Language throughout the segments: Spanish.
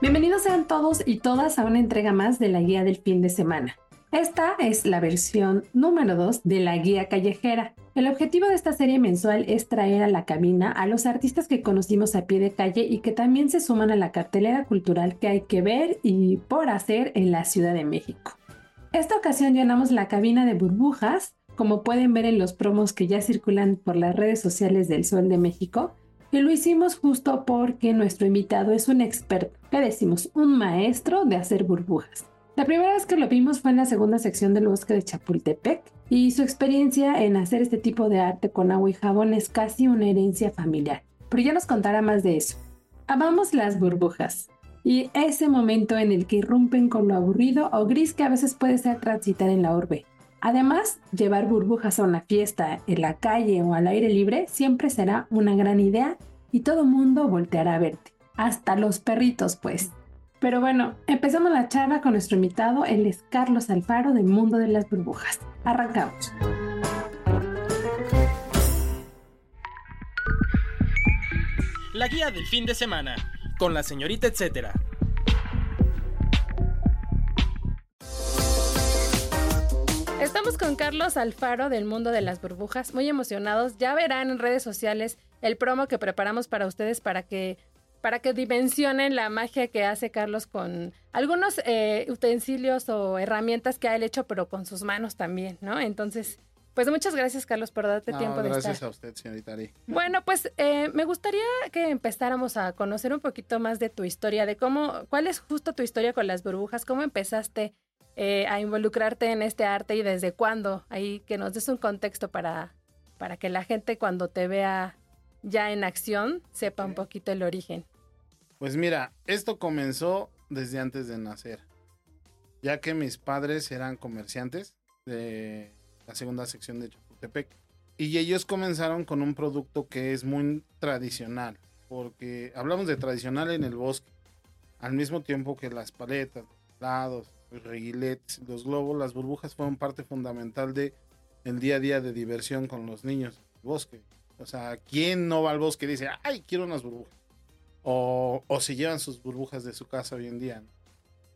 Bienvenidos sean todos y todas a una entrega más de la guía del fin de semana. Esta es la versión número 2 de la guía callejera. El objetivo de esta serie mensual es traer a la cabina a los artistas que conocimos a pie de calle y que también se suman a la cartelera cultural que hay que ver y por hacer en la Ciudad de México. Esta ocasión llenamos la cabina de burbujas, como pueden ver en los promos que ya circulan por las redes sociales del Sol de México, y lo hicimos justo porque nuestro invitado es un experto, que decimos, un maestro de hacer burbujas. La primera vez que lo vimos fue en la segunda sección del bosque de Chapultepec y su experiencia en hacer este tipo de arte con agua y jabón es casi una herencia familiar. Pero ya nos contará más de eso. Amamos las burbujas y ese momento en el que irrumpen con lo aburrido o gris que a veces puede ser transitar en la urbe. Además, llevar burbujas a una fiesta, en la calle o al aire libre siempre será una gran idea y todo mundo volteará a verte. Hasta los perritos, pues. Pero bueno, empezamos la charla con nuestro invitado, él es Carlos Alfaro del Mundo de las Burbujas. Arrancamos. La guía del fin de semana, con la señorita etcétera. Estamos con Carlos Alfaro del mundo de las burbujas, muy emocionados. Ya verán en redes sociales el promo que preparamos para ustedes para que para que dimensionen la magia que hace Carlos con algunos eh, utensilios o herramientas que ha él hecho, pero con sus manos también, ¿no? Entonces, pues muchas gracias, Carlos, por darte tiempo de estar. Gracias a usted, señorita Ari. Bueno, pues eh, me gustaría que empezáramos a conocer un poquito más de tu historia, de cómo, cuál es justo tu historia con las burbujas, cómo empezaste eh, a involucrarte en este arte y desde cuándo. Ahí que nos des un contexto para, para que la gente cuando te vea ya en acción sepa un poquito el origen. Pues mira, esto comenzó desde antes de nacer, ya que mis padres eran comerciantes de la segunda sección de Chapultepec y ellos comenzaron con un producto que es muy tradicional, porque hablamos de tradicional en el bosque, al mismo tiempo que las paletas, los lados, los reguiletes, los globos, las burbujas fueron parte fundamental de el día a día de diversión con los niños del bosque. O sea, ¿quién no va al bosque y dice, ay, quiero unas burbujas? O, o se llevan sus burbujas de su casa hoy en día.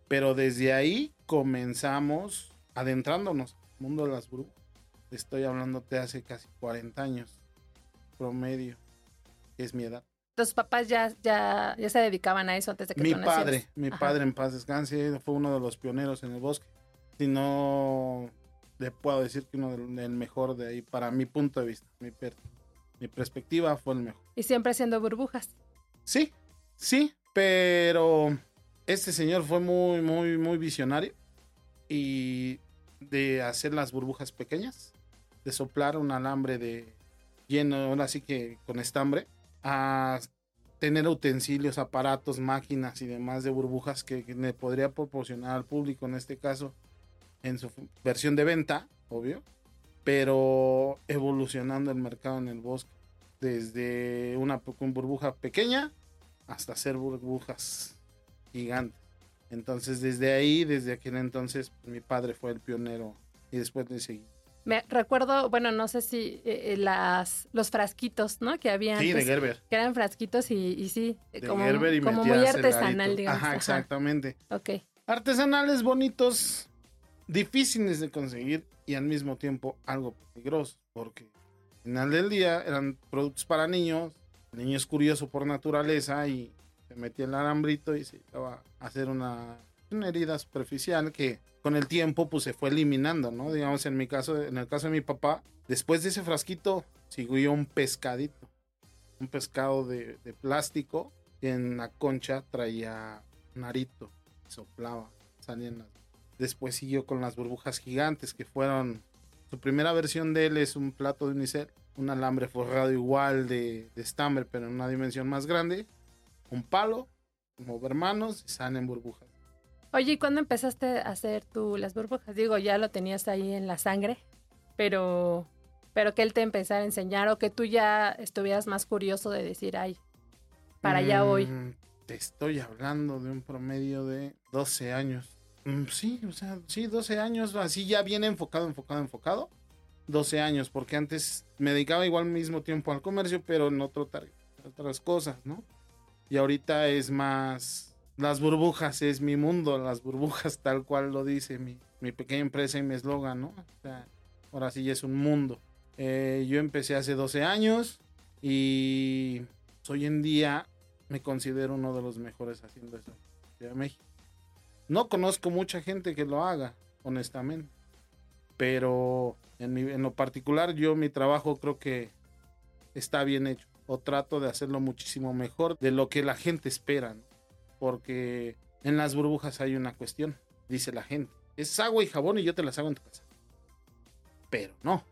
Pero desde ahí comenzamos adentrándonos al mundo de las burbujas. Estoy hablándote hace casi 40 años, promedio, es mi edad. ¿Tus papás ya, ya, ya se dedicaban a eso antes de que Mi tú padre, mi padre en paz descanse, fue uno de los pioneros en el bosque. Si no, le puedo decir que uno del, mejor de ahí, para mi punto de vista, mi, per, mi perspectiva fue el mejor. ¿Y siempre haciendo burbujas? Sí, sí, pero este señor fue muy, muy, muy visionario y de hacer las burbujas pequeñas, de soplar un alambre de lleno, ahora sí que con estambre, a tener utensilios, aparatos, máquinas y demás de burbujas que, que le podría proporcionar al público, en este caso, en su versión de venta, obvio, pero evolucionando el mercado en el bosque, desde una, burbuja pequeña hasta hacer burbujas gigantes. Entonces, desde ahí, desde aquel entonces, mi padre fue el pionero y después le seguí. Me recuerdo, bueno, no sé si eh, las los frasquitos, ¿no? Que habían. Sí, de Gerber. Que eran frasquitos y, y sí, de como, Gerber y como muy artesanal, digamos. Ajá, exactamente. Ok. Artesanales bonitos, difíciles de conseguir y al mismo tiempo algo peligrosos, porque al final del día eran productos para niños, el niño es curioso por naturaleza y se metía el alambrito y se iba a hacer una, una herida superficial que con el tiempo pues se fue eliminando, ¿no? Digamos en mi caso, en el caso de mi papá, después de ese frasquito siguió un pescadito, un pescado de, plástico en la concha traía un arito, soplaba, salían. Después siguió con las burbujas gigantes que fueron, su primera versión de él es un plato de unicel un alambre forrado igual de, de estambre, pero en una dimensión más grande, un palo, mover manos y salen burbujas. Oye, ¿y cuándo empezaste a hacer tú las burbujas? Digo, ya lo tenías ahí en la sangre, pero, pero que él te empezara a enseñar o que tú ya estuvieras más curioso de decir, ay, para allá voy. Mm, Te estoy hablando de un promedio de 12 años. Mm, Sí, o sea, sí, 12 años, así ya bien enfocado, enfocado, enfocado. 12 años, porque antes me dedicaba igual mismo tiempo al comercio, pero en otro otras cosas, ¿no? Y ahorita es más... Las burbujas es mi mundo, las burbujas tal cual lo dice mi, mi pequeña empresa y mi eslogan, ¿no? O sea, ahora sí es un mundo. Eh, yo empecé hace 12 años y hoy en día me considero uno de los mejores haciendo eso de México. No conozco mucha gente que lo haga, honestamente. Pero en, mi- en lo particular, yo mi trabajo creo que está bien hecho. O trato de hacerlo muchísimo mejor de lo que la gente espera. ¿no? Porque en las burbujas hay una cuestión, dice la gente. Es agua y jabón y yo te las hago en tu casa. Pero no.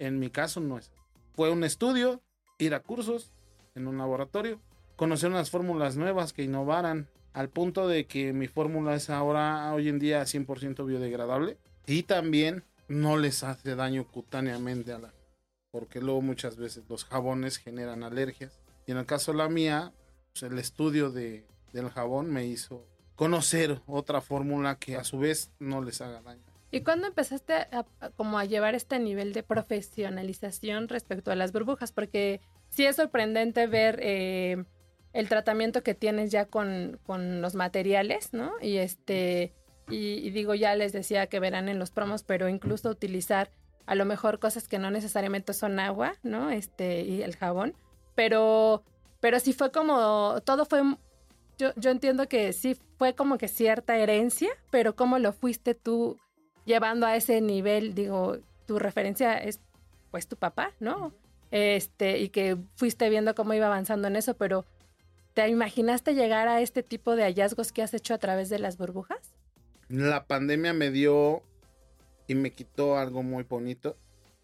En mi caso no es. Fue un estudio, ir a cursos en un laboratorio, conocer unas fórmulas nuevas que innovaran al punto de que mi fórmula es ahora, hoy en día, 100% biodegradable y también no les hace daño cutáneamente a la porque luego muchas veces los jabones generan alergias y en el caso de la mía pues, el estudio de, del jabón me hizo conocer otra fórmula que a su vez no les haga daño ¿Y cuándo empezaste a, como a llevar este nivel de profesionalización respecto a las burbujas? Porque sí es sorprendente ver eh, el tratamiento que tienes ya con, con los materiales, ¿no? Y este, y, y digo, ya les decía que verán en los promos, pero incluso utilizar a lo mejor cosas que no necesariamente son agua, ¿no? Este, y el jabón. Pero, pero sí fue como, todo fue yo, yo entiendo que sí fue como que cierta herencia, pero cómo lo fuiste tú llevando a ese nivel, digo, tu referencia es pues tu papá, ¿no? Este, y que fuiste viendo cómo iba avanzando en eso, pero ¿te imaginaste llegar a este tipo de hallazgos que has hecho a través de las burbujas? la pandemia me dio y me quitó algo muy bonito,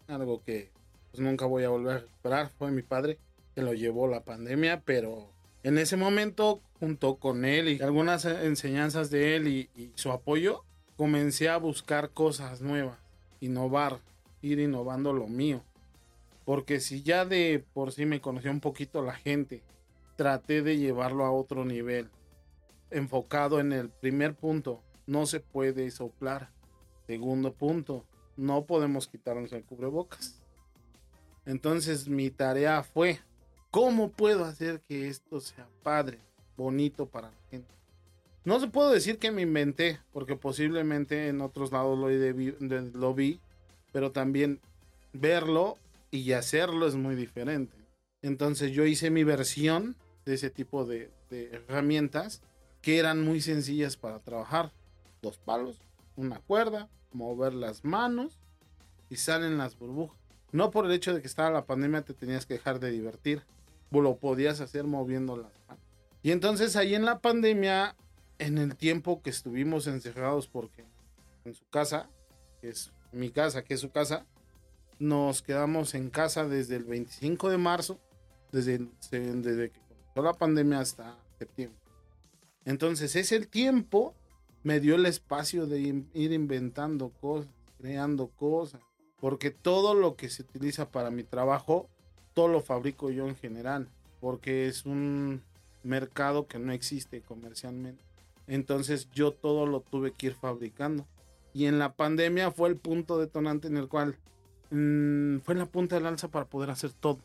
algo que pues, nunca voy a volver a recuperar. Fue mi padre que lo llevó la pandemia, pero en ese momento, junto con él y algunas enseñanzas de él y, su apoyo, comencé a buscar cosas nuevas, innovar, ir innovando lo mío. Porque si ya de por sí me conoció un poquito la gente, traté de llevarlo a otro nivel, enfocado en el primer punto, no se puede soplar. Segundo punto, no podemos quitarnos el cubrebocas. Entonces mi tarea fue, ¿cómo puedo hacer que esto sea padre, bonito para la gente? No se puedo decir que me inventé, porque posiblemente en otros lados lo, vi, pero también verlo y hacerlo es muy diferente. Entonces yo hice mi versión de ese tipo de, de herramientas que eran muy sencillas para trabajar. Dos palos, una cuerda, mover las manos y salen las burbujas. No por el hecho de que estaba la pandemia te tenías que dejar de divertir. Lo podías hacer moviendo las manos. Y entonces ahí en la pandemia, en el tiempo que estuvimos encerrados porque en su casa, que es mi casa, que es su casa, nos quedamos en casa desde el 25 de marzo, desde, desde que comenzó la pandemia hasta septiembre. Entonces ese tiempo me dio el espacio de ir inventando cosas, creando cosas, porque todo lo que se utiliza para mi trabajo, todo lo fabrico yo en general, porque es un mercado que no existe comercialmente. Entonces yo todo lo tuve que ir fabricando. Y en la pandemia fue el punto detonante en el cual mm, fue la punta del alza para poder hacer todo.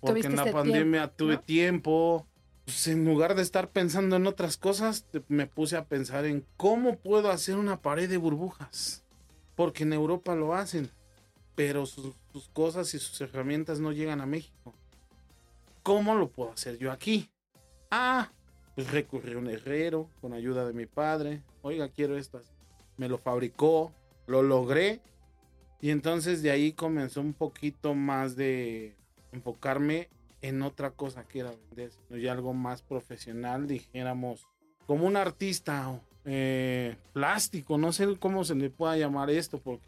Porque en la pandemia tiempo, tuve ¿no? tiempo. Pues en lugar de estar pensando en otras cosas, me puse a pensar en cómo puedo hacer una pared de burbujas. Porque en Europa lo hacen. Pero sus, sus cosas y sus herramientas no llegan a México. ¿Cómo lo puedo hacer yo aquí? Ah, pues recurrí un herrero con ayuda de mi padre. Oiga, quiero esto. así. Me lo fabricó, lo logré. Y entonces de ahí comenzó un poquito más de enfocarme en otra cosa que era vender, ya algo más profesional, dijéramos, como un artista eh, plástico, no sé cómo se le pueda llamar esto, porque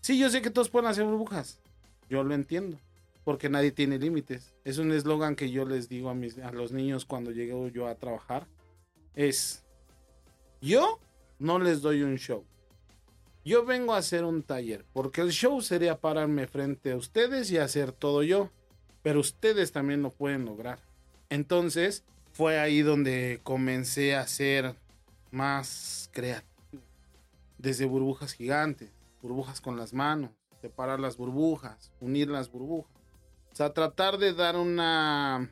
sí, yo sé que todos pueden hacer burbujas, yo lo entiendo, porque nadie tiene límites. Es un eslogan que yo les digo a, mis, a los niños cuando llego yo a trabajar. Es, yo no les doy un show. Yo vengo a hacer un taller, porque el show sería pararme frente a ustedes y hacer todo yo, pero ustedes también lo pueden lograr. Entonces, fue ahí donde comencé a hacer más creativo. Desde burbujas gigantes, burbujas con las manos, separar las burbujas, unir las burbujas. O sea, tratar de dar una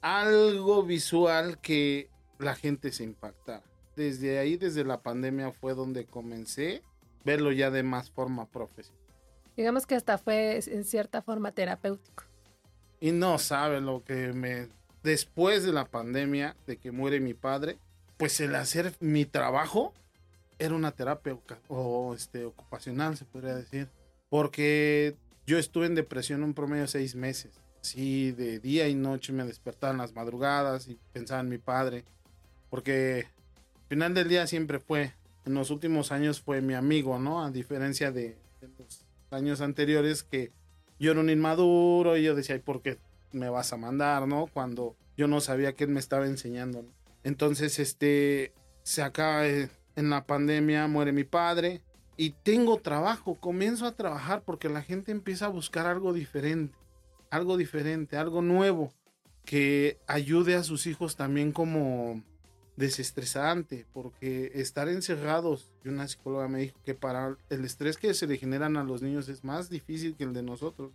algo visual que la gente se impactara. Desde ahí, desde la pandemia, fue donde comencé a verlo ya de más forma profesional. Digamos que hasta fue en cierta forma terapéutico. Y no sabe lo que me después de la pandemia, de que muere mi padre, pues el hacer mi trabajo era una terapia o este, ocupacional, se podría decir. Porque yo estuve en depresión un promedio de seis meses. Sí, de día y noche me despertaba en las madrugadas y pensaba en mi padre. Porque al final del día siempre fue, en los últimos años fue mi amigo, ¿no? A diferencia de, los años anteriores que yo era un inmaduro y yo decía, ¿por qué me vas a mandar, no? Cuando yo no sabía que él me estaba enseñando. Entonces, este, se acaba en la pandemia, muere mi padre y tengo trabajo, comienzo a trabajar porque la gente empieza a buscar algo diferente, algo diferente, algo nuevo que ayude a sus hijos también como desestresante, porque estar encerrados, y una psicóloga me dijo que para el estrés que se le generan a los niños es más difícil que el de nosotros.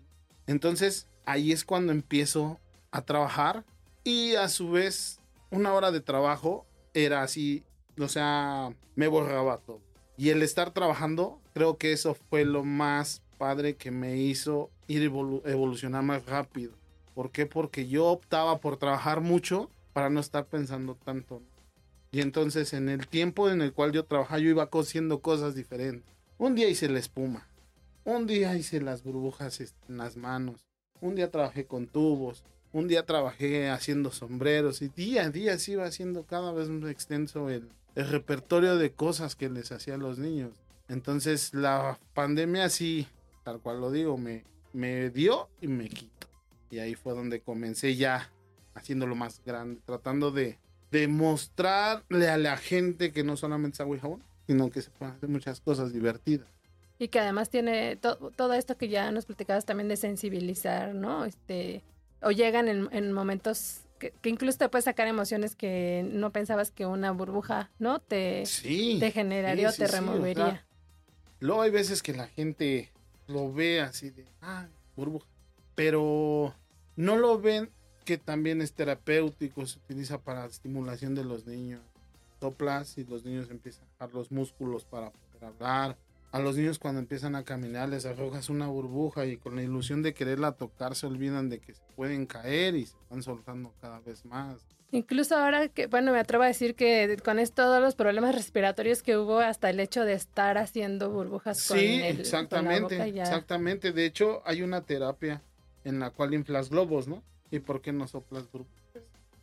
Entonces, ahí es cuando empiezo a trabajar y a su vez una hora de trabajo era así, o sea, me borraba todo. Y el estar trabajando, creo que eso fue lo más padre que me hizo ir evolu evolucionar más rápido. ¿Por qué? Porque yo optaba por trabajar mucho para no estar pensando tanto. Y entonces en el tiempo en el cual yo trabajaba, yo iba cosiendo cosas diferentes. Un día hice la espuma. Un día hice las burbujas en las manos. Un día trabajé con tubos. Un día trabajé haciendo sombreros. Y día a día se iba haciendo cada vez más extenso el, el repertorio de cosas que les hacía a los niños. Entonces la pandemia sí, tal cual lo digo, me, me dio y me quitó. Y ahí fue donde comencé ya haciéndolo más grande, tratando de, de mostrarle a la gente que no solamente es agua y jabón, sino que se pueden hacer muchas cosas divertidas. Y que además tiene to todo esto que ya nos platicabas también de sensibilizar, ¿no? Este, o llegan en, en momentos que, que, incluso te puedes sacar emociones que no pensabas que una burbuja, ¿no? Te, sí, te generaría sí, o te sí, removería. o sea, luego hay veces que la gente lo ve así de, ah, burbuja, pero no lo ven que también es terapéutico, se utiliza para estimulación de los niños. Soplas y los niños empiezan a bajar los músculos para poder hablar. A los niños cuando empiezan a caminar les arrojas una burbuja y con la ilusión de quererla tocar se olvidan de que se pueden caer y se van soltando cada vez más. Incluso ahora que, bueno, me atrevo a decir que con esto, todos los problemas respiratorios que hubo, hasta el hecho de estar haciendo burbujas con Sí, el, exactamente, con la boca ya... exactamente. De hecho, hay una terapia en la cual inflas globos, ¿no? ¿Y por qué no soplas burbujas?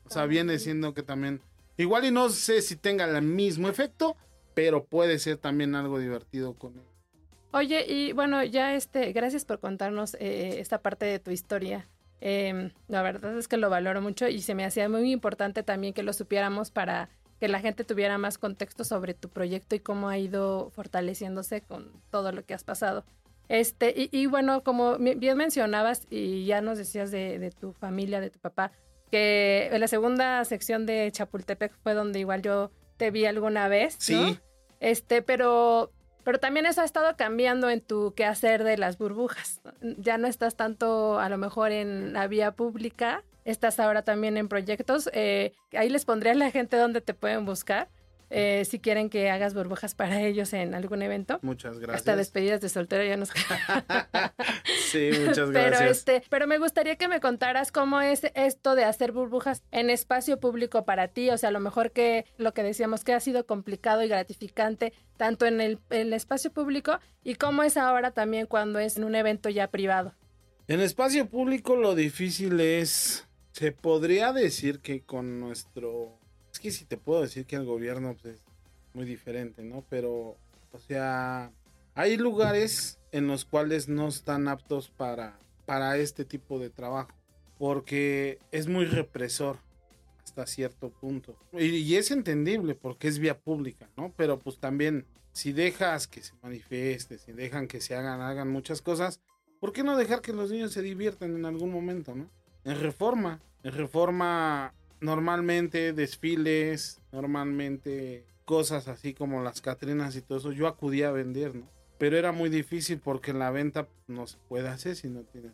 O sea, viene siendo que también, igual y no sé si tenga el mismo efecto, pero puede ser también algo divertido con él. Oye, y bueno, ya este, gracias por contarnos eh, esta parte de tu historia. Eh, la verdad es que lo valoro mucho y se me hacía muy importante también que lo supiéramos para que la gente tuviera más contexto sobre tu proyecto y cómo ha ido fortaleciéndose con todo lo que has pasado. Este, y, y bueno, como bien mencionabas y ya nos decías de, de, tu familia, de tu papá, que en la segunda sección de Chapultepec fue donde igual yo te vi alguna vez. Sí. ¿no? Este, pero pero también eso ha estado cambiando en tu quehacer de las burbujas. Ya no estás tanto a lo mejor en la vía pública, estás ahora también en proyectos. Eh, ahí les pondré a la gente donde te pueden buscar. Eh, si quieren que hagas burbujas para ellos en algún evento. Muchas gracias. Hasta despedidas de soltero ya nos Sí, muchas gracias. Pero, este, pero me gustaría que me contaras cómo es esto de hacer burbujas en espacio público para ti. O sea, a lo mejor que lo que decíamos que ha sido complicado y gratificante tanto en el, en el espacio público y cómo es ahora también cuando es en un evento ya privado. En espacio público lo difícil es, se podría decir que con nuestro es que si te puedo decir que el gobierno pues, es muy diferente, ¿no? Pero, o sea, hay lugares en los cuales no están aptos para para este tipo de trabajo, porque es muy represor hasta cierto punto. Y, y es entendible porque es vía pública, ¿no? Pero pues también si dejas que se manifieste, si dejan que se hagan, hagan muchas cosas, ¿por qué no dejar que los niños se diviertan en algún momento, ¿no? En reforma, en reforma normalmente desfiles, normalmente cosas así como las Catrinas y todo eso, yo acudía a vender, ¿no? Pero era muy difícil porque la venta no se puede hacer si no tienes.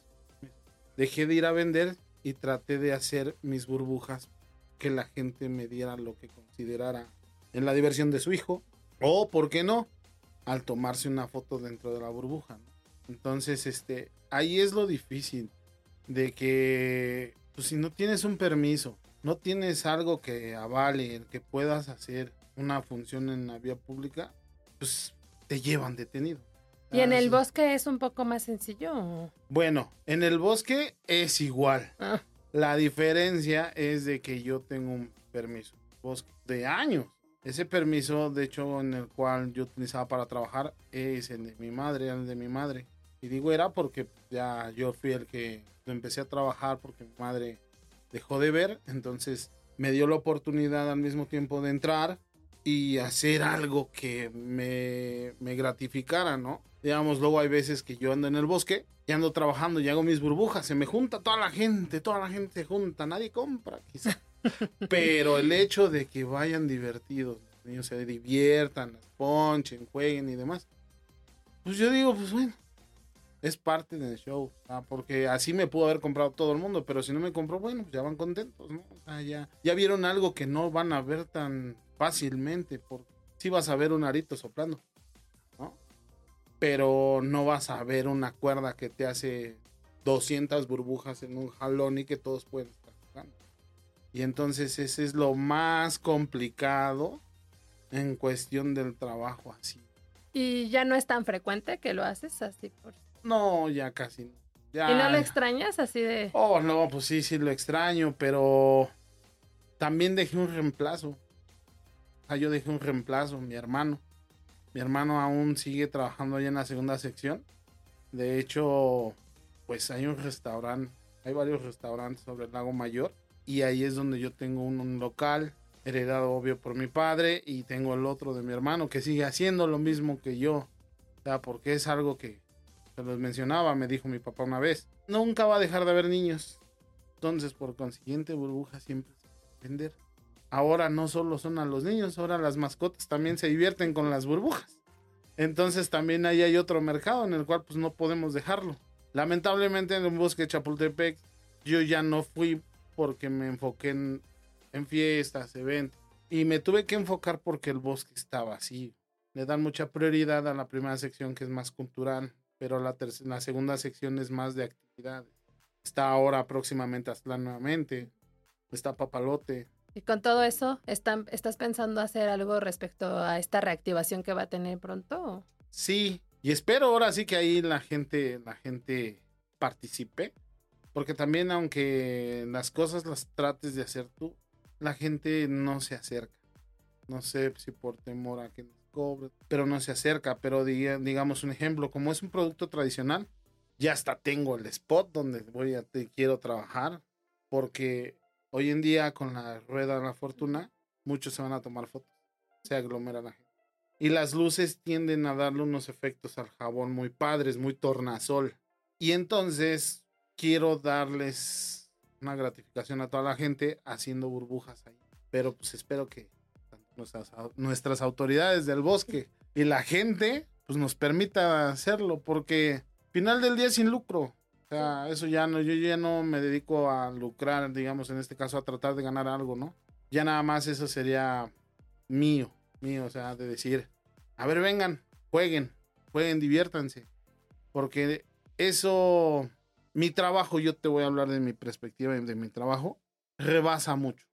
Dejé de ir a vender y traté de hacer mis burbujas que la gente me diera lo que considerara en la diversión de su hijo. O, ¿por qué no? Al tomarse una foto dentro de la burbuja. ¿no? Entonces, este, ahí es lo difícil de que, pues, si no tienes un permiso, no tienes algo que avale, que puedas hacer una función en la vía pública, pues te llevan detenido. ¿Y en Ah, el bosque es un poco más sencillo? Bueno, en el bosque es igual. Ah, La diferencia es de que yo tengo un permiso bosque de años. Ese permiso, de hecho, en el cual yo utilizaba para trabajar, es el de mi madre, el de mi madre. Y digo era porque ya yo fui el que empecé a trabajar porque mi madre dejó de ver. Entonces me dio la oportunidad al mismo tiempo de entrar y hacer algo que me, me gratificara, ¿no? Digamos, luego hay veces que yo ando en el bosque y ando trabajando y hago mis burbujas, se me junta toda la gente, toda la gente se junta, nadie compra, quizá. Pero el hecho de que vayan divertidos, los niños se diviertan, ponchen, jueguen y demás, pues yo digo, pues bueno, es parte del show, ah, porque así me pudo haber comprado todo el mundo, pero si no me compró, bueno, pues ya van contentos, ¿no? O sea, ya, ya vieron algo que no van a ver tan fácilmente, porque sí vas a ver un arito soplando, ¿no? Pero no vas a ver una cuerda que te hace 200 burbujas en un jalón y que todos pueden estar jugando. Y entonces ese es lo más complicado en cuestión del trabajo así. ¿Y ya no es tan frecuente que lo haces así? Por... No, ya casi no. Ya- ¿Y no lo extrañas así de...? Oh, no, pues sí, sí lo extraño, pero también dejé un reemplazo. O sea, yo dejé un reemplazo, mi hermano. Mi hermano aún sigue trabajando allá en la segunda sección. De hecho, pues hay un restaurante, hay varios restaurantes sobre el lago Mayor. Y ahí es donde yo tengo un, un local, heredado obvio por mi padre, y tengo el otro de mi hermano que sigue haciendo lo mismo que yo. O sea, porque es algo que se los mencionaba, me dijo mi papá una vez. Nunca va a dejar de haber niños. Entonces, por consiguiente, burbuja siempre se va a vender. Ahora no solo son a los niños, ahora las mascotas también se divierten con las burbujas. Entonces también ahí hay otro mercado en el cual pues no podemos dejarlo. Lamentablemente en el bosque de Chapultepec yo ya no fui porque me enfoqué en, fiestas, eventos. Y me tuve que enfocar porque el bosque está vacío. Le dan mucha prioridad a la primera sección que es más cultural, pero la, la segunda sección es más de actividades. Está ahora próximamente Aztlán nuevamente. Está Papalote. Y con todo eso, ¿están, ¿estás pensando hacer algo respecto a esta reactivación que va a tener pronto? Sí, y espero ahora sí que ahí la gente, la gente participe. Porque también aunque las cosas las trates de hacer tú, la gente no se acerca. No sé si por temor a que nos pero no se acerca. Pero diga- digamos un ejemplo, como es un producto tradicional, ya hasta tengo el spot donde voy a te quiero trabajar. Porque hoy en día con la rueda de la fortuna, muchos se van a tomar fotos. Se aglomera la gente. Y las luces tienden a darle unos efectos al jabón muy padres, muy tornasol. Y entonces quiero darles una gratificación a toda la gente haciendo burbujas ahí. Pero pues espero que nuestras, au- nuestras autoridades del bosque y la gente pues nos permita hacerlo porque final del día es sin lucro. O sea, eso ya no, yo ya no me dedico a lucrar, digamos, en este caso a tratar de ganar algo, ¿no? Ya nada más eso sería mío, mío, o sea, de decir, a ver, vengan, jueguen, jueguen, diviértanse. Porque eso, mi trabajo, yo te voy a hablar de mi perspectiva y de mi trabajo, rebasa mucho.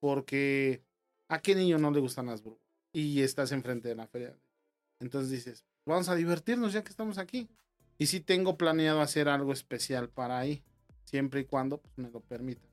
Porque a qué niño no le gustan las burbujas y estás enfrente de la feria. Entonces dices, vamos a divertirnos ya que estamos aquí. Y sí tengo planeado hacer algo especial para ahí, siempre y cuando pues, me lo permitan.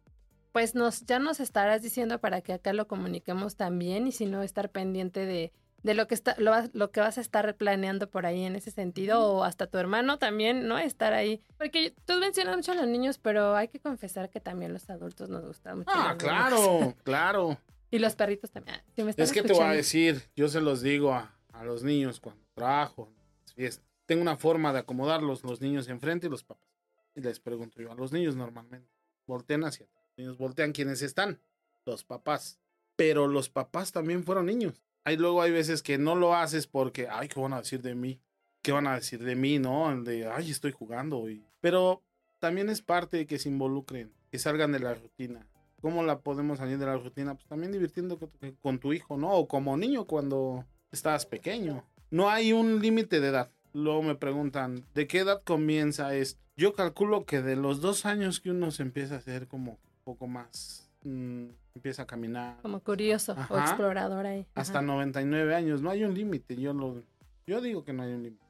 Pues nos, ya nos estarás diciendo para que acá lo comuniquemos también y si no estar pendiente de de lo que está, lo, lo que vas a estar planeando por ahí en ese sentido, o hasta tu hermano también, ¿no? Estar ahí. Porque tú mencionas mucho a los niños, pero hay que confesar que también los adultos nos gustan mucho. Ah, claro, claro. Y los perritos también. Si me Es que te voy a escuchando. decir, yo se los digo a, a los niños cuando trabajo, fiestas. Tengo una forma de acomodarlos, los niños enfrente y los papás. Y les pregunto yo a los niños normalmente, voltean hacia atrás. Los niños voltean quienes están, los papás. Pero los papás también fueron niños. Hay luego hay veces que no lo haces porque, ay, ¿qué van a decir de mí? ¿Qué van a decir de mí? No, El de, ay, estoy jugando. Y... Pero también es parte de que se involucren, que salgan de la rutina. ¿Cómo la podemos salir de la rutina? Pues también divirtiendo con tu, con tu hijo, ¿no? O como niño cuando estabas pequeño. No hay un límite de edad. Luego me preguntan, ¿de qué edad comienza esto? Yo calculo que de los dos años que uno se empieza a hacer como un poco más, mm, empieza a caminar. Como curioso o explorador ahí. Hasta Ajá. 99 años, no hay un límite. Yo lo, yo digo que no hay un límite.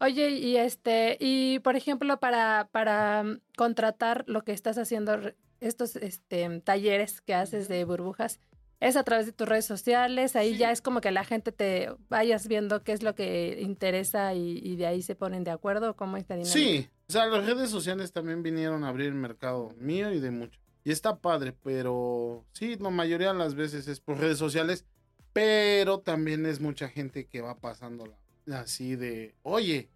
Oye, y este, y por ejemplo, para, para mm, contratar lo que estás haciendo, estos este, talleres que haces de burbujas, es a través de tus redes sociales, ahí Sí. ya es como que la gente te vayas viendo qué es lo que interesa y, y de ahí se ponen de acuerdo, cómo está dinámica. Sí, o sea, las redes sociales también vinieron a abrir el mercado mío y de mucho. Y está padre, pero sí, la mayoría de las veces es por redes sociales, pero también es mucha gente que va pasando así de, oye,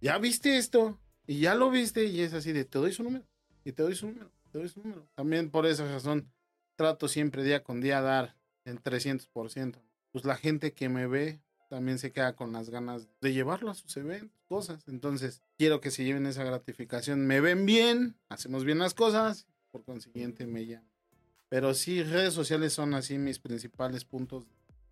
¿ya viste esto? Y ya lo viste y es así de, te doy su número, y te doy su número, su número. También por esa razón trato siempre día con día dar el 300%. Pues la gente que me ve también se queda con las ganas de llevarlo a sus eventos, cosas. Entonces, quiero que se lleven esa gratificación. Me ven bien, hacemos bien las cosas, por consiguiente me llaman. Pero sí, redes sociales son así mis principales puntos.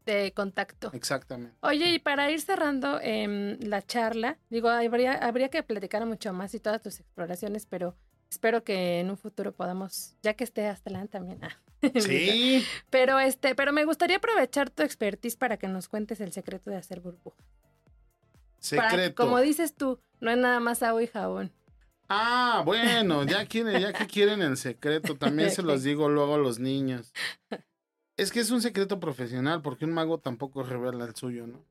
De contacto. Exactamente. Oye, y para ir cerrando em, la charla, digo, habría, habría que platicar mucho más y todas tus exploraciones, pero espero que en un futuro podamos, ya que esté hasta adelante también. ah, Sí, Pero este, pero me gustaría aprovechar tu expertise para que nos cuentes el secreto de hacer burbuja. Para- secreto. como dices tú, no es nada más agua y jabón. Ah, bueno, ya quieren, ya que quieren el secreto, también se los digo luego a los niños. Es que es un secreto profesional, porque un mago tampoco revela el suyo, ¿no?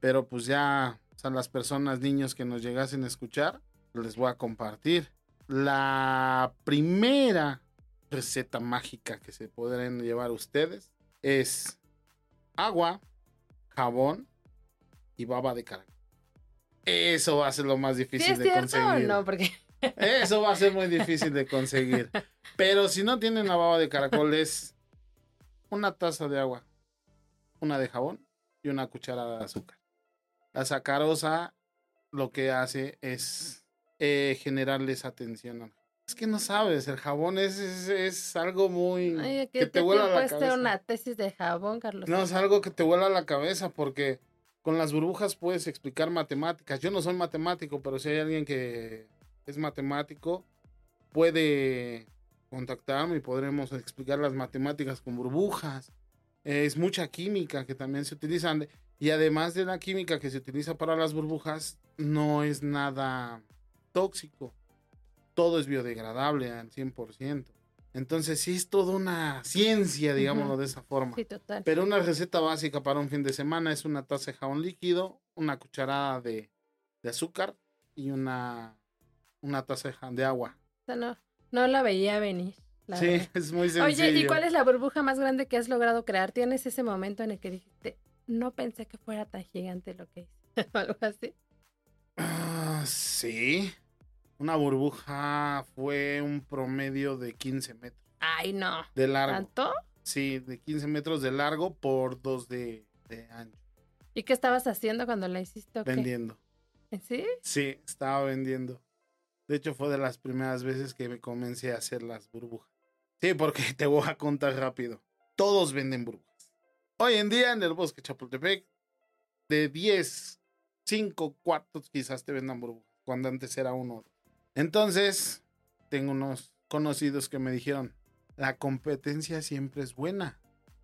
Pero pues ya, o sea, las personas, niños que nos llegasen a escuchar, les voy a compartir. La primera receta mágica que se podrán llevar ustedes es agua, jabón y baba de caracol. Eso va a ser lo más ¿Sí difícil es de cierto conseguir. o no? Porque Eso va a ser muy difícil de conseguir. Pero si no tienen la baba de caracol es una taza de agua, una de jabón y una cucharada de azúcar. La sacarosa lo que hace es eh, generarles atención. Es que no sabes, el jabón es, es, es algo muy... Ay, que que te te vuela la cabeza. una tesis de jabón, Carlos. No, es algo que te vuela la cabeza porque con las burbujas puedes explicar matemáticas. Yo no soy matemático, pero si hay alguien que es matemático, puede contactarme y podremos explicar las matemáticas con burbujas. Es mucha química que también se utilizan. Y además de la química que se utiliza para las burbujas, no es nada tóxico. Todo es biodegradable al 100%. Entonces sí es toda una ciencia, digámoslo de esa forma. Sí, total. Pero una receta básica para un fin de semana es una taza de jabón líquido, una cucharada de, de azúcar y una, una taza de, agua. O sea, no, no la veía venir. la Sí, verdad. es muy sencillo. Oye, ¿y cuál es la burbuja más grande que has logrado crear? ¿Tienes ese momento en el que dijiste, no pensé que fuera tan gigante lo que hice? O Algo así. Ah, sí. Una burbuja fue un promedio de 15 metros Ay, no. de largo. ¿Tanto? Sí, de 15 metros de largo por 2 de, de ancho. ¿Y qué estabas haciendo cuando la hiciste? Vendiendo. ¿Sí? Sí, estaba vendiendo. De hecho, fue de las primeras veces que me comencé a hacer las burbujas. Sí, porque te voy a contar rápido. Todos venden burbujas. Hoy en día en el bosque Chapultepec, de 10, 5 cuartos quizás te vendan burbujas, cuando antes era uno. Entonces, tengo unos conocidos que me dijeron, la competencia siempre es buena,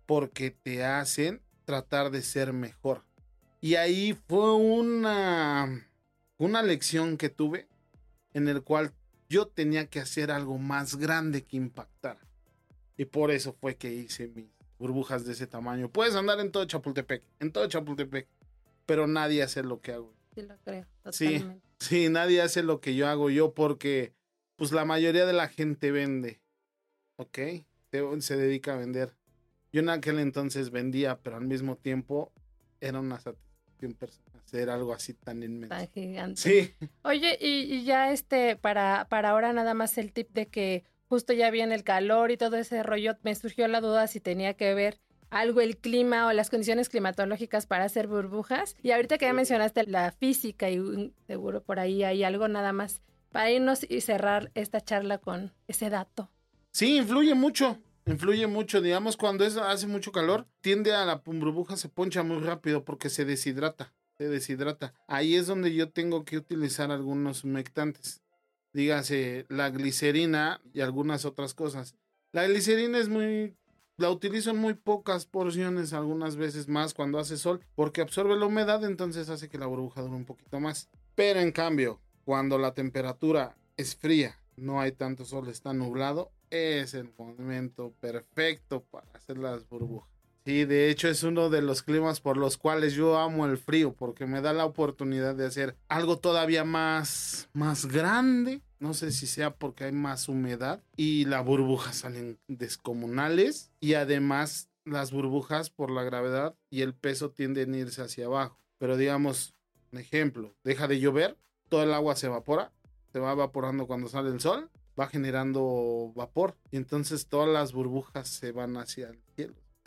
porque te hacen tratar de ser mejor. Y ahí fue una una lección que tuve en el cual yo tenía que hacer algo más grande que impactar. Y por eso fue que hice mis burbujas de ese tamaño. Puedes andar en todo Chapultepec, en todo Chapultepec, pero nadie hace lo que hago. Sí, lo creo. Totalmente. Sí, nadie hace lo que yo hago yo porque pues la mayoría de la gente vende, ¿ok? Se, se dedica a vender. Yo en aquel entonces vendía, pero al mismo tiempo era una satisfacción personal hacer algo así tan inmenso. Tan gigante. Sí, Oye, y, y ya este, para, para ahora nada más el tip de que justo ya viene el calor y todo ese rollo, me surgió la duda si tenía que ver algo el clima o las condiciones climatológicas para hacer burbujas. Y ahorita que ya mencionaste la física y seguro por ahí hay algo nada más para irnos y cerrar esta charla con ese dato. Sí, influye mucho. Influye mucho. Digamos, cuando es, hace mucho calor, tiende a la burbuja, se poncha muy rápido porque se deshidrata. Se deshidrata. Ahí es donde yo tengo que utilizar algunos humectantes. Dígase la glicerina y algunas otras cosas. La glicerina es muy. La utilizo en muy pocas porciones, algunas veces más cuando hace sol, porque absorbe la humedad, entonces hace que la burbuja dure un poquito más. Pero en cambio, cuando la temperatura es fría, no hay tanto sol, está nublado, es el momento perfecto para hacer las burbujas. Sí, de hecho es uno de los climas por los cuales yo amo el frío, porque me da la oportunidad de hacer algo todavía más, más grande. No sé si sea porque hay más humedad y las burbujas salen descomunales y además las burbujas por la gravedad y el peso tienden a irse hacia abajo. Pero digamos, un ejemplo, deja de llover, todo el agua se evapora, se va evaporando cuando sale el sol, va generando vapor y entonces todas las burbujas se van hacia el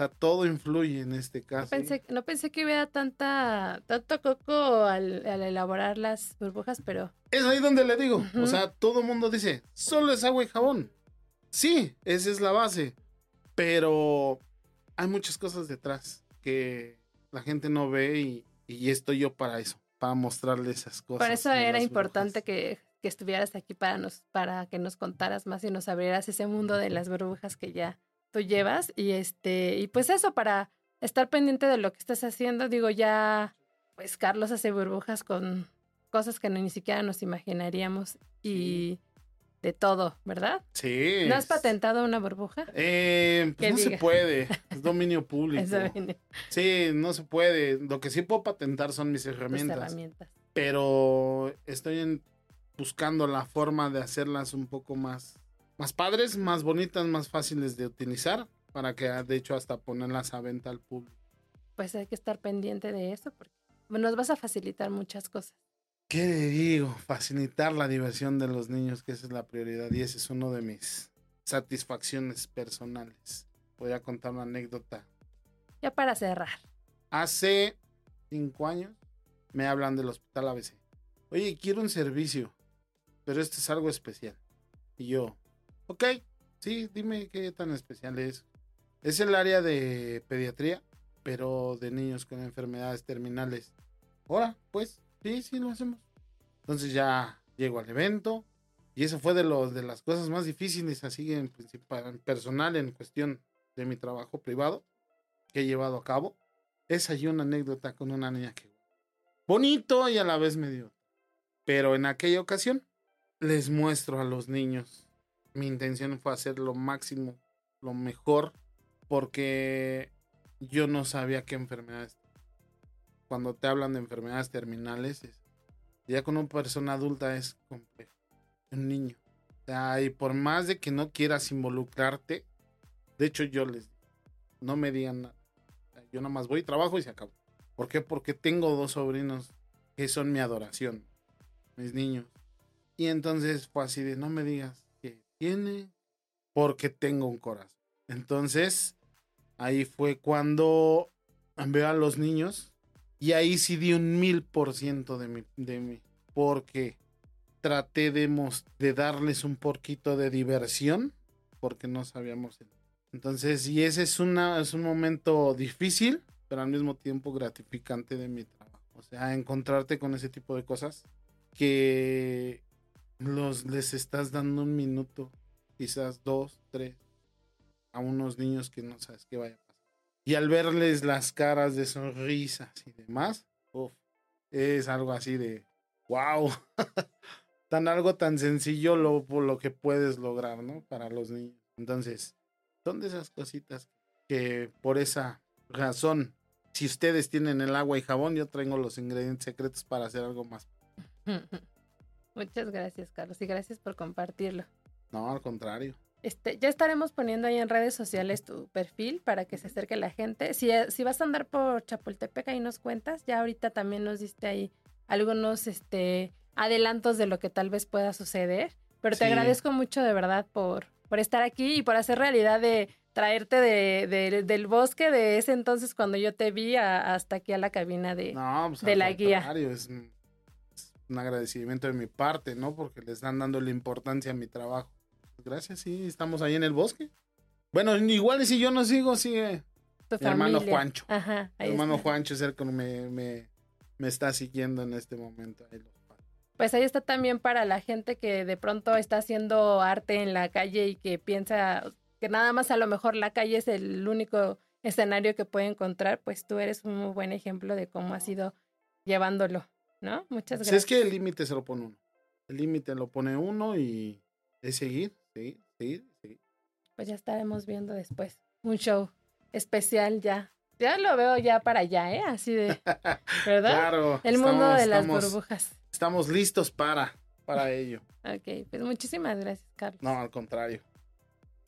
sea, todo influye en este No caso. pensé, no pensé que hubiera tanta, tanto coco al, al elaborar las burbujas, pero Es ahí donde le digo. Ujú. O sea, todo mundo dice, solo es agua y jabón. Sí, esa es la base. Pero hay muchas cosas detrás que la gente no ve y, y estoy yo para eso, para mostrarle esas cosas. Por eso era importante que, que estuvieras aquí para, nos, para que nos contaras más y nos abrieras ese mundo de las burbujas que ya tú llevas. Y este, y pues eso, para estar pendiente de lo que estás haciendo. Digo, ya, pues Carlos hace burbujas con cosas que no- ni siquiera nos imaginaríamos y de todo, ¿verdad? Sí. ¿No has patentado una burbuja? Eh, pues no se puede. Es dominio público. Sí, no se puede. Lo que sí puedo patentar son mis tus herramientas. herramientas. pero estoy en- buscando la forma de hacerlas un poco más, más padres, más bonitas, más fáciles de utilizar, para que de hecho hasta ponerlas a venta al público. Pues hay que estar pendiente de eso porque nos vas a facilitar muchas cosas. ¿Qué le digo? Facilitar la diversión de los niños, que esa es la prioridad y ese es uno de mis satisfacciones personales. Voy a contar una anécdota. Ya para cerrar. Hace cinco años me hablan del hospital ABC. Oye, quiero un servicio, pero este es algo especial. Y yo, ok, sí, dime qué tan especial es. Es el área de pediatría, pero de niños con enfermedades terminales. Ahora, pues, sí, sí, lo hacemos. Entonces ya llego al evento. Y eso fue de, los, de las cosas más difíciles, así en, en personal, en cuestión de mi trabajo privado que he llevado a cabo. Esa y una anécdota con una niña que bonito y a la vez medio. Pero en aquella ocasión les muestro a los niños. Mi intención fue hacer lo máximo, lo mejor, porque yo no sabía qué enfermedades. Cuando te hablan de enfermedades terminales, es- ya con una persona adulta es complejo. Un niño. O sea, y por más de que no quieras involucrarte, de hecho yo les digo, no me digan nada. Yo nada más voy, trabajo y se acabó. ¿Por qué? Porque tengo dos sobrinos que son mi adoración, mis niños. Y entonces fue así de, no me digas tiene, porque tengo un corazón. Entonces, ahí fue cuando veo a los niños y ahí sí di un mil por ciento de mí, de mí, porque traté de, de darles un poquito de diversión, porque no sabíamos. el- Entonces, y ese es, una, es un momento difícil, pero al mismo tiempo gratificante de mi trabajo. O sea, encontrarte con ese tipo de cosas que los, les estás dando un minuto, quizás dos, tres, a unos niños que no sabes qué vaya a pasar. Y al verles las caras de sonrisas y demás, uf, es algo así de, wow, tan algo tan sencillo lo, lo que puedes lograr, ¿no? Para los niños. Entonces, son de esas cositas que por esa razón, si ustedes tienen el agua y jabón, yo traigo los ingredientes secretos para hacer algo más. Muchas gracias, Carlos, y gracias por compartirlo. No, al contrario. Este, ya estaremos poniendo ahí en redes sociales tu perfil para que se acerque la gente. Si, eh, si vas a andar por Chapultepec, ahí nos cuentas. Ya ahorita también nos diste ahí algunos este, adelantos de lo que tal vez pueda suceder. Pero te agradezco mucho de verdad por, por estar aquí y por hacer realidad de traerte de, del bosque de ese entonces cuando yo te vi hasta aquí a la cabina de, pues, de la guía. Es un agradecimiento de mi parte, ¿no? Porque le están dando la importancia a mi trabajo gracias, sí, estamos ahí en el bosque. Bueno, igual si yo no sigo, sigue mi hermano Juancho. Ajá, mi hermano Juancho es el que me, me, me, está siguiendo en este momento. pues ahí está también para la gente que de pronto está haciendo arte en la calle y que piensa que nada más a lo mejor la calle es el único escenario que puede encontrar, pues tú eres un muy buen ejemplo de cómo has ido llevándolo, ¿no? Muchas gracias. es que el límite se lo pone uno. El límite lo pone uno y es seguir sí, sí, sí. Pues ya estaremos viendo después un show especial ya. Ya lo veo ya para allá, ¿eh? Así de, ¿verdad? claro. El mundo de las burbujas. Estamos listos para, para ello. ok, pues muchísimas gracias, Carlos. No, al contrario.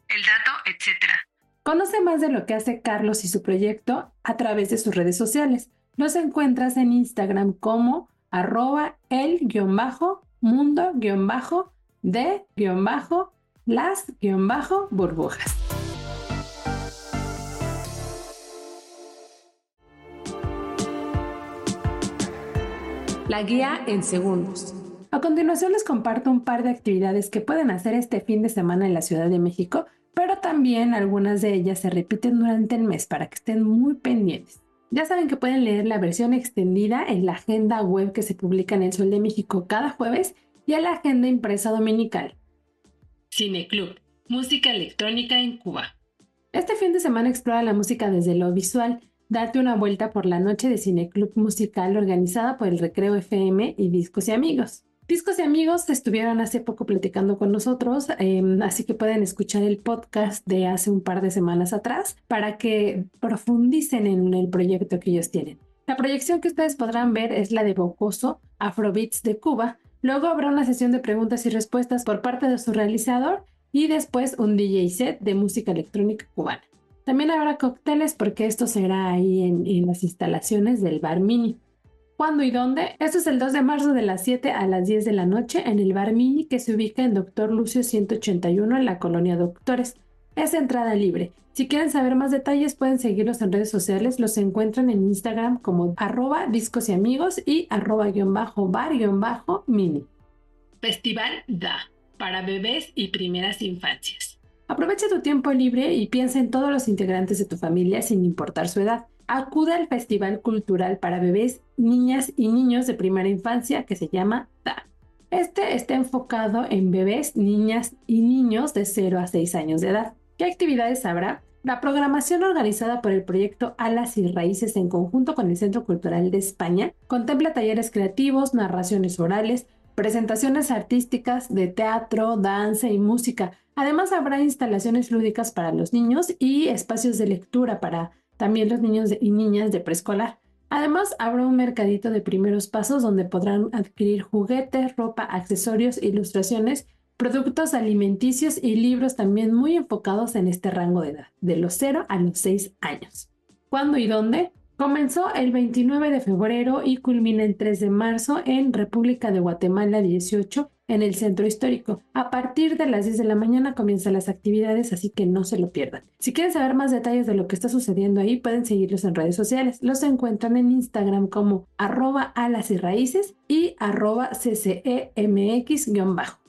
El dato, etcétera. Conoce más de lo que hace Carlos y su proyecto a través de sus redes sociales. Los encuentras en Instagram como arroba el-mundo-de-bajo las-burbujas. La guía en segundos. A continuación les comparto un par de actividades que pueden hacer este fin de semana en la Ciudad de México, pero también algunas de ellas se repiten durante el mes para que estén muy pendientes. Ya saben que pueden leer la versión extendida en la agenda web que se publica en el Sol de México cada jueves y en la agenda impresa dominical. Cineclub, música electrónica en Cuba. Este fin de semana explora la música desde lo visual. Date una vuelta por la noche de Cineclub musical organizada por el Recreo FM y Discos y Amigos. Discos y Amigos estuvieron hace poco platicando con nosotros, em, así que pueden escuchar el podcast de hace un par de semanas atrás para que profundicen en el proyecto que ellos tienen. La proyección que ustedes podrán ver es la de Bocoso, Afrobeats de Cuba, Luego habrá una sesión de preguntas y respuestas por parte de su realizador y después un DJ set de música electrónica cubana. También habrá cócteles porque esto será ahí en, las instalaciones del Bar Mini. ¿Cuándo y dónde? Esto es el 2 de marzo de las 7 a las 10 de la noche en el Bar Mini que se ubica en Doctor Lucio 181 en la colonia Doctores. Es entrada libre. Si quieren saber más detalles pueden seguirlos en redes sociales. Los encuentran en Instagram como arroba discos y amigos y arroba guion bajo bar guion bajo mini. Festival DA para bebés y primeras infancias. Aprovecha tu tiempo libre y piensa en todos los integrantes de tu familia sin importar su edad. Acude al Festival Cultural para Bebés, Niñas y Niños de Primera Infancia que se llama DA. Este está enfocado en bebés, niñas y niños de 0 a 6 años de edad. ¿Qué actividades habrá? La programación organizada por el proyecto Alas y Raíces en conjunto con el Centro Cultural de España contempla talleres creativos, narraciones orales, presentaciones artísticas de teatro, danza y música. Además habrá instalaciones lúdicas para los niños y espacios de lectura para también los niños y niñas de preescolar. Además, habrá un mercadito de primeros pasos donde podrán adquirir juguetes, ropa, accesorios, ilustraciones productos alimenticios y libros también muy enfocados en este rango de edad, de los 0 a los 6 años. ¿Cuándo y dónde? Comenzó el 29 de febrero y culmina el 3 de marzo en República de Guatemala 18 en el centro histórico. A partir de las 10 de la mañana comienzan las actividades, así que no se lo pierdan. Si quieren saber más detalles de lo que está sucediendo ahí, pueden seguirlos en redes sociales. Los encuentran en Instagram como arroba alas y raíces y arroba ccemx-bajo.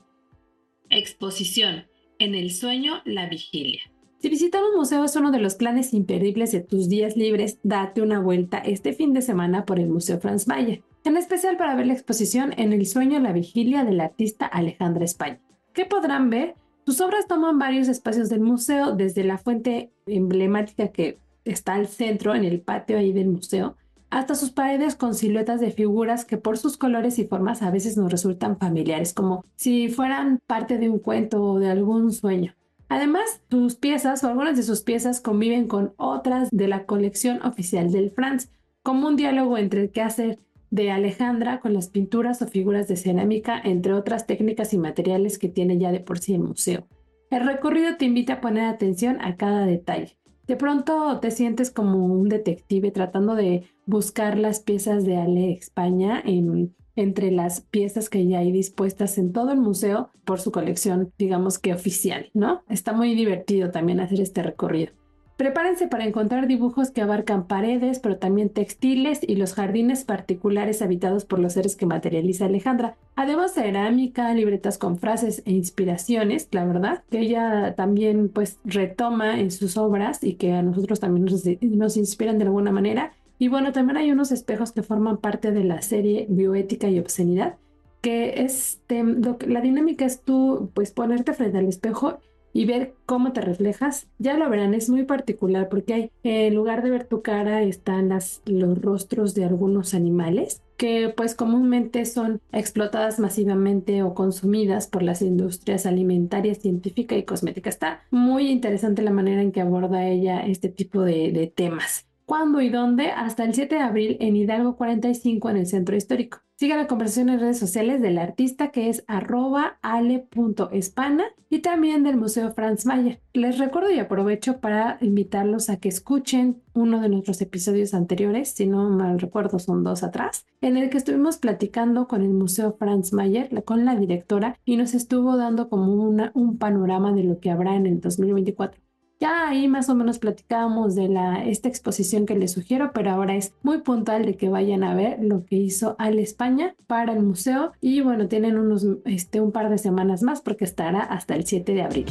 Exposición. En el sueño, la vigilia. Si visitar un museo es uno de los planes imperdibles de tus días libres, date una vuelta este fin de semana por el Museo Franz Mayer, en especial para ver la exposición En el sueño, la vigilia del artista Alejandra España. ¿Qué podrán ver? Sus obras toman varios espacios del museo, desde la fuente emblemática que está al centro, en el patio ahí del museo, hasta sus paredes con siluetas de figuras que por sus colores y formas a veces nos resultan familiares, como si fueran parte de un cuento o de algún sueño. Además, sus piezas o algunas de sus piezas conviven con otras de la colección oficial del France, como un diálogo entre el quehacer de Alejandra con las pinturas o figuras de cerámica, entre otras técnicas y materiales que tiene ya de por sí el museo. El recorrido te invita a poner atención a cada detalle. De pronto te sientes como un detective tratando de buscar las piezas de Ale España en, entre las piezas que ya hay dispuestas en todo el museo por su colección, digamos que oficial, ¿no? Está muy divertido también hacer este recorrido. Prepárense para encontrar dibujos que abarcan paredes, pero también textiles y los jardines particulares habitados por los seres que materializa Alejandra. Además, cerámica, libretas con frases e inspiraciones, la verdad, que ella también pues retoma en sus obras y que a nosotros también nos, nos inspiran de alguna manera. Y bueno, también hay unos espejos que forman parte de la serie Bioética y Obscenidad, que este, la dinámica es tú pues ponerte frente al espejo y ver cómo te reflejas. Ya lo verán, es muy particular porque hay, en lugar de ver tu cara están los rostros de algunos animales que pues comúnmente son explotadas masivamente o consumidas por las industrias alimentarias, científica y cosmética. Está muy interesante la manera en que aborda ella este tipo de temas. ¿Cuándo y dónde? Hasta el 7 de abril en Hidalgo 45 en el centro histórico. Siga la conversación en redes sociales del artista que es arroba ale.espana y también del Museo Franz Mayer. Les recuerdo y aprovecho para invitarlos a que escuchen uno de nuestros episodios anteriores, si no mal recuerdo son dos atrás, en el que estuvimos platicando con el Museo Franz Mayer, con la directora, y nos estuvo dando como una, un panorama de lo que habrá en el 2024. Ya ahí más o menos platicábamos de esta exposición que les sugiero, pero ahora es muy puntual de que vayan a ver lo que hizo Al España para el museo y bueno, tienen unos, este, un par de semanas más porque estará hasta el 7 de abril.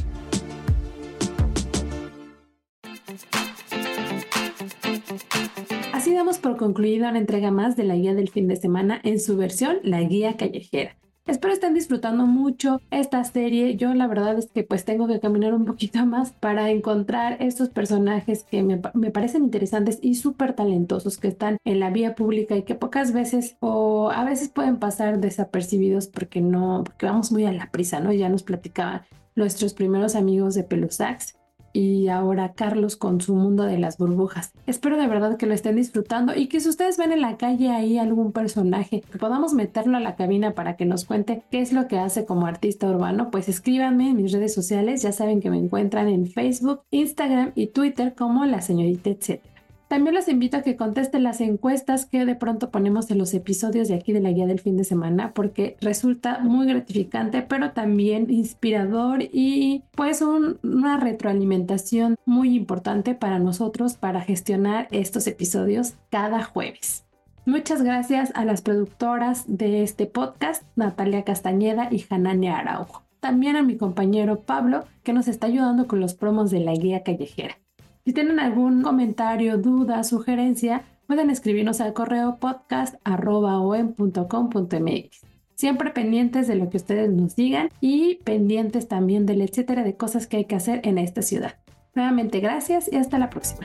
Así damos por concluida una entrega más de la guía del fin de semana en su versión La Guía Callejera. Espero estén disfrutando mucho esta serie. Yo la verdad es que pues tengo que caminar un poquito más para encontrar estos personajes que me, parecen interesantes y súper talentosos que están en la vía pública y que pocas veces o a veces pueden pasar desapercibidos porque no, porque vamos muy a la prisa, ¿no? Ya nos platicaban nuestros primeros amigos de Pelusax y ahora Carlos con su mundo de las burbujas. Espero de verdad que lo estén disfrutando y que si ustedes ven en la calle ahí algún personaje, que podamos meterlo a la cabina para que nos cuente qué es lo que hace como artista urbano, pues escríbanme en mis redes sociales, ya saben que me encuentran en Facebook, Instagram y Twitter como la señorita etcétera. También los invito a que contesten las encuestas que de pronto ponemos en los episodios de aquí de la guía del fin de semana porque resulta muy gratificante pero también inspirador y pues una retroalimentación muy importante para nosotros para gestionar estos episodios cada jueves. Muchas gracias a las productoras de este podcast, Natalia Castañeda y Hanania Araujo. También a mi compañero Pablo, que nos está ayudando con los promos de la guía callejera. Si tienen algún comentario, duda, sugerencia, pueden escribirnos al correo podcast.com.mx. Siempre pendientes de lo que ustedes nos digan y pendientes también del etcétera de cosas que hay que hacer en esta ciudad. Nuevamente gracias y hasta la próxima.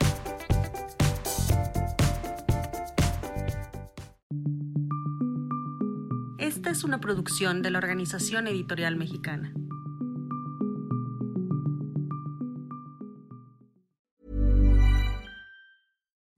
Esta es una producción de la Organización Editorial Mexicana.